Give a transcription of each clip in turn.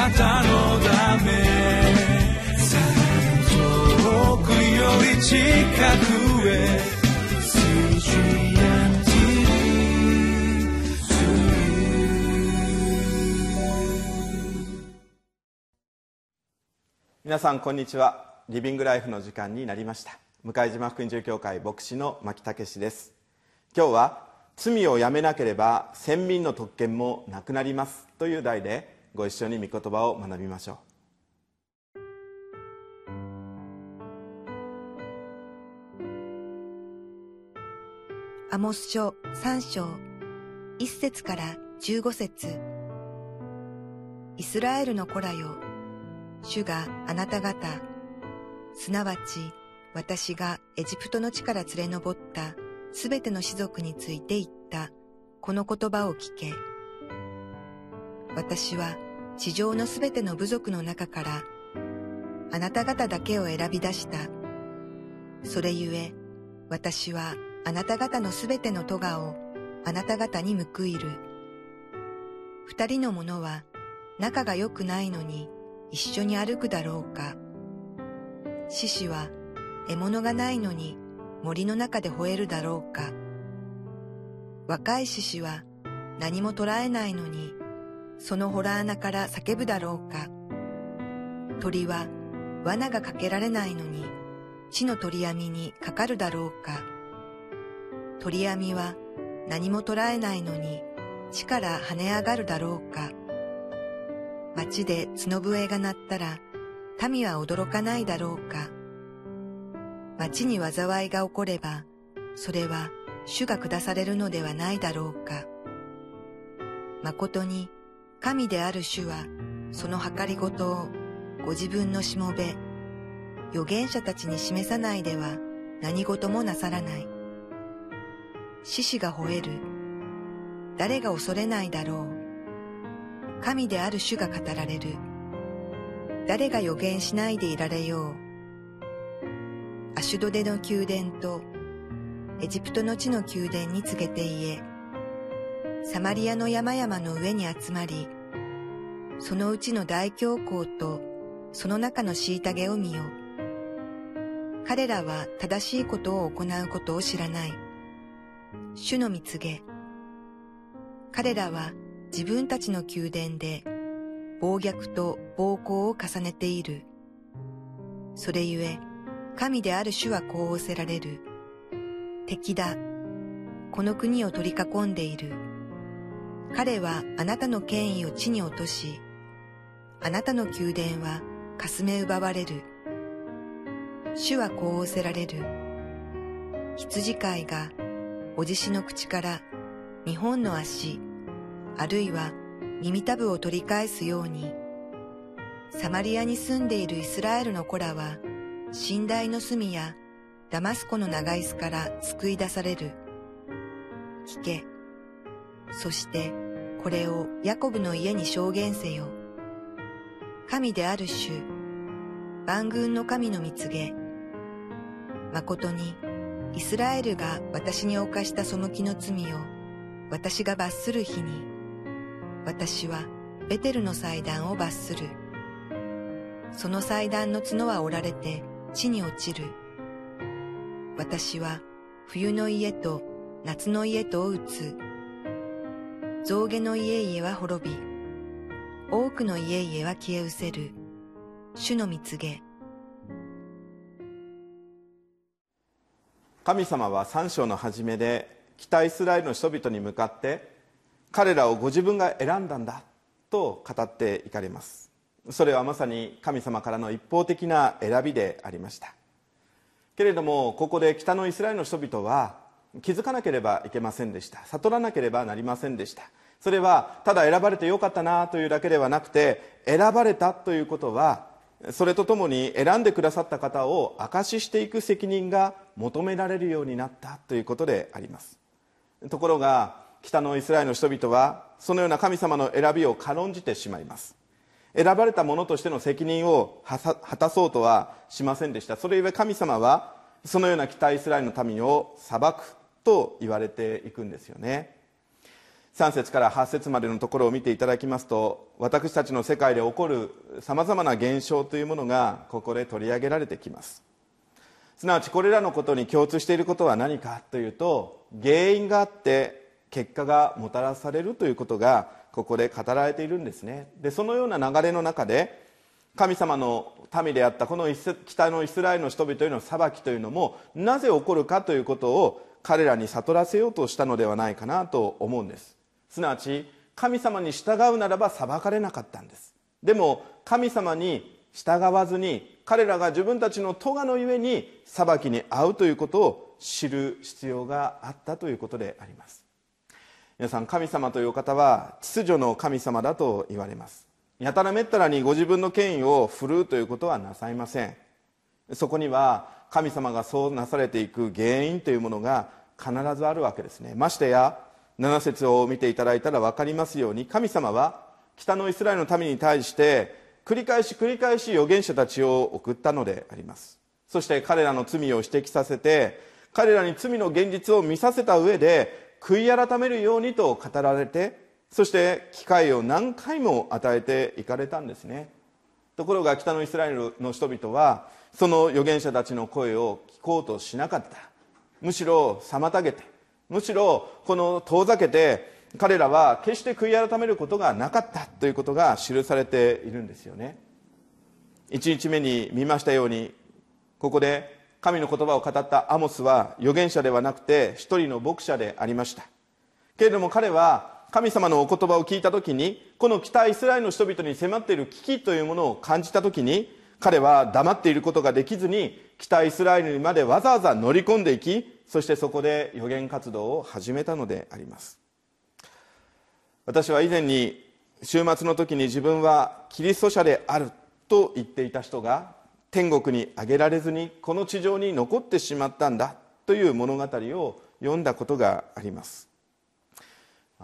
なたのため遠くより近くへ皆さんこんにちは。リビングライフの時間になりました。向島福音住教会牧師の牧武です。今日は罪をやめなければ先民の特権もなくなります。という題でご一緒に御言葉を学びましょうアモス書3章1節から15節イスラエルの子らよ主があなた方、すなわち私がエジプトの地から連れ上ったすべての士族について言ったこの言葉を聞け。私は地上のすべての部族の中からあなた方だけを選び出した。それゆえ私はあなた方のすべての咎をあなた方に報いる。二人の者は仲が良くないのに一緒に歩くだろうか。獅子は獲物がないのに森の中で吠えるだろうか。若い獅子は何も捕らえないのにその洞穴から叫ぶだろうか。鳥は罠がかけられないのに地の鳥網にかかるだろうか。鳥網は何も捕らえないのに地から跳ね上がるだろうか。町で角笛が鳴ったら民は驚かないだろうか。町に災いが起これば、それは主が下されるのではないだろうか。誠に神である主はその計りごとをご自分のしもべ、預言者たちに示さないでは何事もなさらない。獅子が吠える。誰が恐れないだろう。神である主が語られる。誰が予言しないでいられよう。アシュドデの宮殿とエジプトの地の宮殿に告げて言え。サマリアの山々の上に集まり、そのうちの大教皇とその中の虐げを見よ。彼らは正しいことを行うことを知らない。主の見告げ。彼らは自分たちの宮殿で暴虐と暴行を重ねている。それゆえ、神である主はこう仰せられる。敵だ。この国を取り囲んでいる。彼はあなたの権威を地に落とし、あなたの宮殿はかすめ奪われる。主はこう仰せられる。羊飼いがおじしの口から日本の足、あるいは耳たぶを取り返すように、サマリアに住んでいるイスラエルの子らは、寝台の隅やダマスコの長椅子から救い出される。聞け。そしてこれをヤコブの家に証言せよ。神である主、万軍の神の蜜げ。誠にイスラエルが私に犯した背きの罪を私が罰する日に私はベテルの祭壇を罰する。その祭壇の角は折られて地に落ちる。私は冬の家と夏の家とを打つ。象牙の家々は滅び、多くの家々は消え失せる。主の蜜げ。神様は三章の初めで北イスラエルの人々に向かって彼らをご自分が選んだんだと語っていかれますそれはまさに神様からの一方的な選びでありましたけれどもここで北のイスラエルの人々は気づかなければいけませんでした。悟らなければなりませんでした。それはただ選ばれてよかったなというだけではなくて選ばれたということはそれとともに選んでくださった方を証ししていく責任が求められるようになったということであります。ところが北のイスラエルの人々はそのような神様の選びを軽んじてしまいます。選ばれた者としての責任を果たそうとはしませんでした。それゆえ神様はそのような北イスラエルの民を裁くと言われていくんですよね。3節から8節までのところを見ていただきますと私たちの世界で起こるさまざまな現象というものがここで取り上げられてきます。すなわちこれらのことに共通していることは何かというと原因があって結果がもたらされるということがここで語られているんですね。でそのような流れの中で神様の民であったこの北のイスラエルの人々への裁きというのもなぜ起こるかということを彼らに悟らせようとしたのではないかなと思うんです。すなわち神様に従うならば裁かれなかったんです。でも神様に従わずに彼らが自分たちの咎のゆえに裁きに遭うということを知る必要があったということであります。皆さん神様という方は秩序の神様だと言われます。やたらめったらにご自分の権威を振るうということはなさいません。そこには神様がそうなされていく原因というものが必ずあるわけですね。ましてや7節を見ていただいたら分かりますように神様は北のイスラエルの民に対して繰り返し繰り返し預言者たちを送ったのであります。そして彼らの罪を指摘させて彼らに罪の現実を見させた上で悔い改めるようにと語られてそして機会を何回も与えていかれたんですね。ところが北のイスラエルの人々はその預言者たちの声を聞こうとしなかった。むしろ妨げてむしろこの遠ざけて彼らは決して悔い改めることがなかった。ということが記されているんですよね。1日目に見ましたようにここで神の言葉を語ったアモスは預言者ではなくて一人の牧者でありました。けれども彼は神様のお言葉を聞いた時にこの北イスラエルの人々に迫っている危機というものを感じた時に彼は黙っていることができずに北イスラエルにまでわざわざ乗り込んでいきそしてそこで予言活動を始めたのであります。私は以前に週末の時に自分はキリスト者であると言っていた人が天国に上げられずにこの地上に残ってしまったんだという物語を読んだことがあります。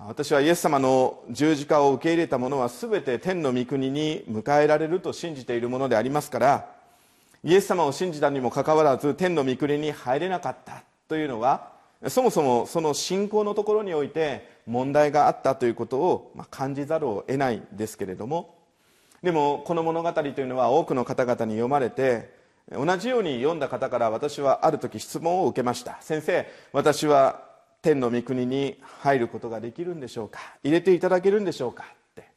私はイエス様の十字架を受け入れた者は全て天の御国に迎えられると信じているものでありますからイエス様を信じたにもかかわらず天の御国に入れなかったというのはそもそもその信仰のところにおいて問題があったということを感じざるを得ないんですけれどもでもこの物語というのは多くの方々に読まれて同じように読んだ方から私はある時質問を受けました。先生私は天の御国に入ることができるんでしょうか？入れていただけるんでしょうか？って。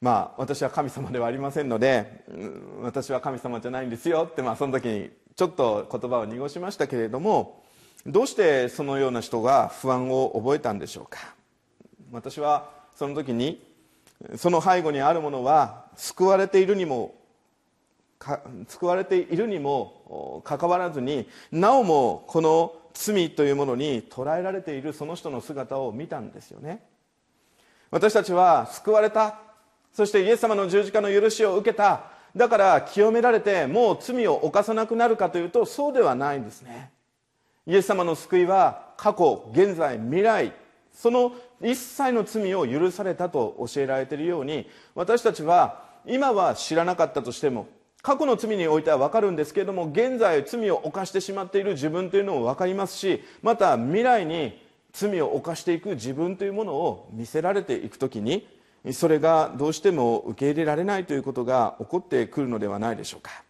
まあ私は神様ではありませんので私は神様じゃないんですよ。ってまあその時にちょっと言葉を濁しましたけれどもどうしてそのような人が不安を覚えたんでしょうか？私はその時にその背後にあるものは救われているにも救われているにもかかわらずになおもこの罪というものに捉えられているその人の姿を見たんですよね。私たちは救われた。そしてイエス様の十字架の許しを受けた。だから清められてもう罪を犯さなくなるかというとそうではないんですね。イエス様の救いは過去現在未来その一切の罪を許されたと教えられているように私たちは今は知らなかったとしても過去の罪においては分かるんですけれども現在罪を犯してしまっている自分というのも分かりますしまた未来に罪を犯していく自分というものを見せられていく時にそれがどうしても受け入れられないということが起こってくるのではないでしょうか。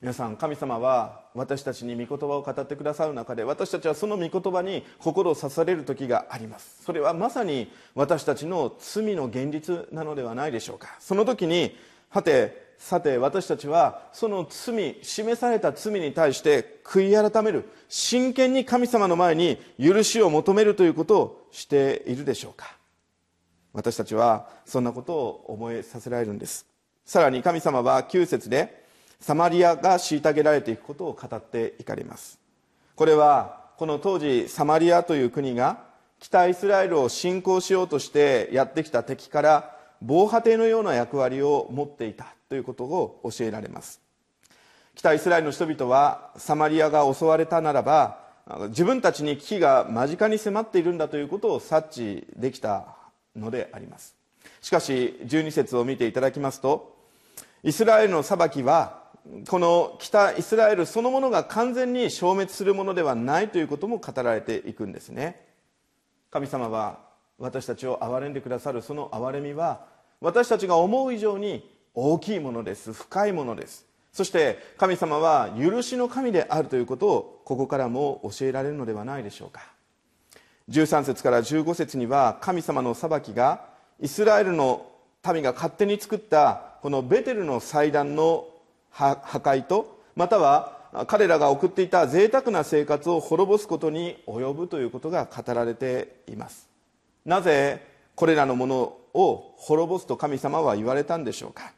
皆さん神様は私たちに御言葉を語ってくださる中で私たちはその御言葉に心を刺される時があります。それはまさに私たちの罪の現実なのではないでしょうか。その時にはてさて私たちはその罪示された罪に対して悔い改める真剣に神様の前に許しを求めるということをしているでしょうか。私たちはそんなことを思いさせられるんです。さらに神様は9節でサマリアが虐げられていくことを語っていかれます。これはこの当時サマリアという国が北イスラエルを侵攻しようとしてやってきた敵から防波堤のような役割を持っていたということを教えられます。北イスラエルの人々はサマリアが襲われたならば自分たちに危機が間近に迫っているんだということを察知できたのであります。しかし12節を見ていただきますとイスラエルの裁きはこの北イスラエルそのものが完全に消滅するものではないということも語られていくんですね。神様は私たちを憐れんでくださるその憐れみは私たちが思う以上に大きいものです。深いものです。そして神様は許しの神であるということをここからも教えられるのではないでしょうか。13節から15節には神様の裁きがイスラエルの民が勝手に作ったこのベテルの祭壇の破壊とまたは彼らが送っていた贅沢な生活を滅ぼすことに及ぶということが語られています。なぜこれらのものを滅ぼすと神様は言われたんでしょうか？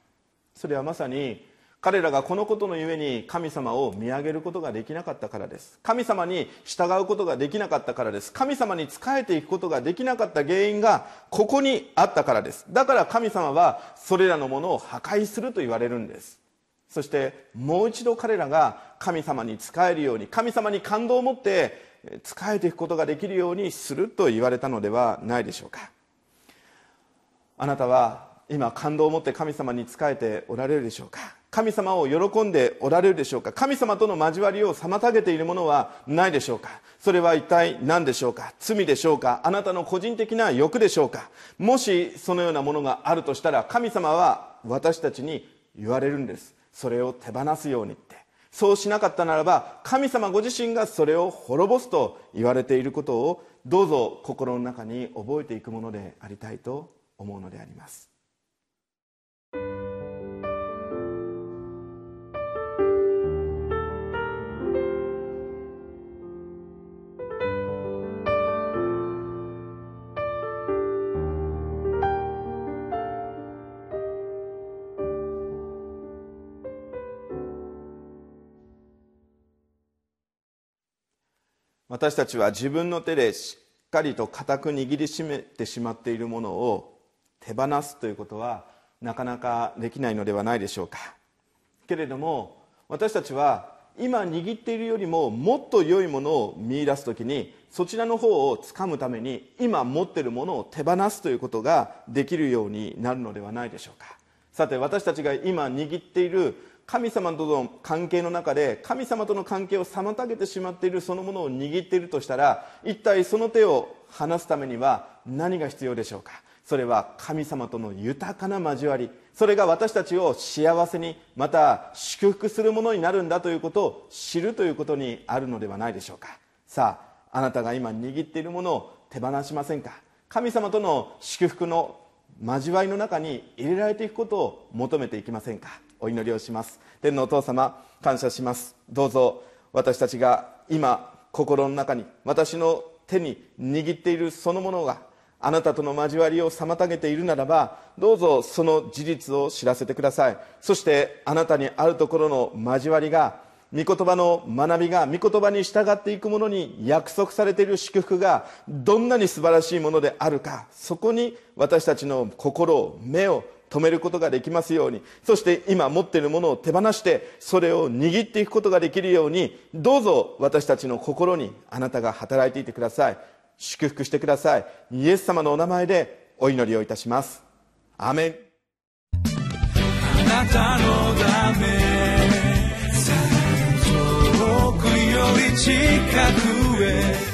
それはまさに彼らがこのことのゆえに神様を見上げることができなかったからです。神様に従うことができなかったからです。神様に仕えていくことができなかった原因がここにあったからです。だから神様はそれらのものを破壊すると言われるんです。そしてもう一度彼らが神様に仕えるように神様に感動を持って仕えていくことができるようにすると言われたのではないでしょうか。あなたは今感動を持って神様に仕えておられるでしょうか？神様を喜んでおられるでしょうか？神様との交わりを妨げているものはないでしょうか？それは一体何でしょうか？罪でしょうか？あなたの個人的な欲でしょうか？もしそのようなものがあるとしたら神様は私たちに言われるんです。それを手放すようにって。そうしなかったならば神様ご自身がそれを滅ぼすと言われていることをどうぞ心の中に覚えていくものでありたいと思うのであります。私たちは自分の手でしっかりと固く握りしめてしまっているものを手放すということはなかなかできないのではないでしょうか。けれども私たちは今握っているよりももっと良いものを見いだす時にそちらの方をつかむために今持っているものを手放すということができるようになるのではないでしょうか。さて私たちが今握っている神様との関係の中で神様との関係を妨げてしまっているそのものを握っているとしたら一体その手を離すためには何が必要でしょうか。それは神様との豊かな交わり。それが私たちを幸せにまた祝福するものになるんだということを知るということにあるのではないでしょうか。さああなたが今握っているものを手放しませんか？神様との祝福の交わりの中に入れられていくことを求めていきませんか？お祈りをします。天のお父様感謝します。どうぞ私たちが今心の中に私の手に握っているそのものがあなたとの交わりを妨げているならばどうぞその事実を知らせてください。そしてあなたにあるところの交わりが御言葉の学びが御言葉に従っていくものに約束されている祝福がどんなに素晴らしいものであるかそこに私たちの心を目を止めることができますように。そして今持っているものを手放してそれを握っていくことができるようにどうぞ私たちの心にあなたが働いていてください。祝福してください。イエス様のお名前でお祈りをいたします。アメン。あなたのため遠くより近くへ。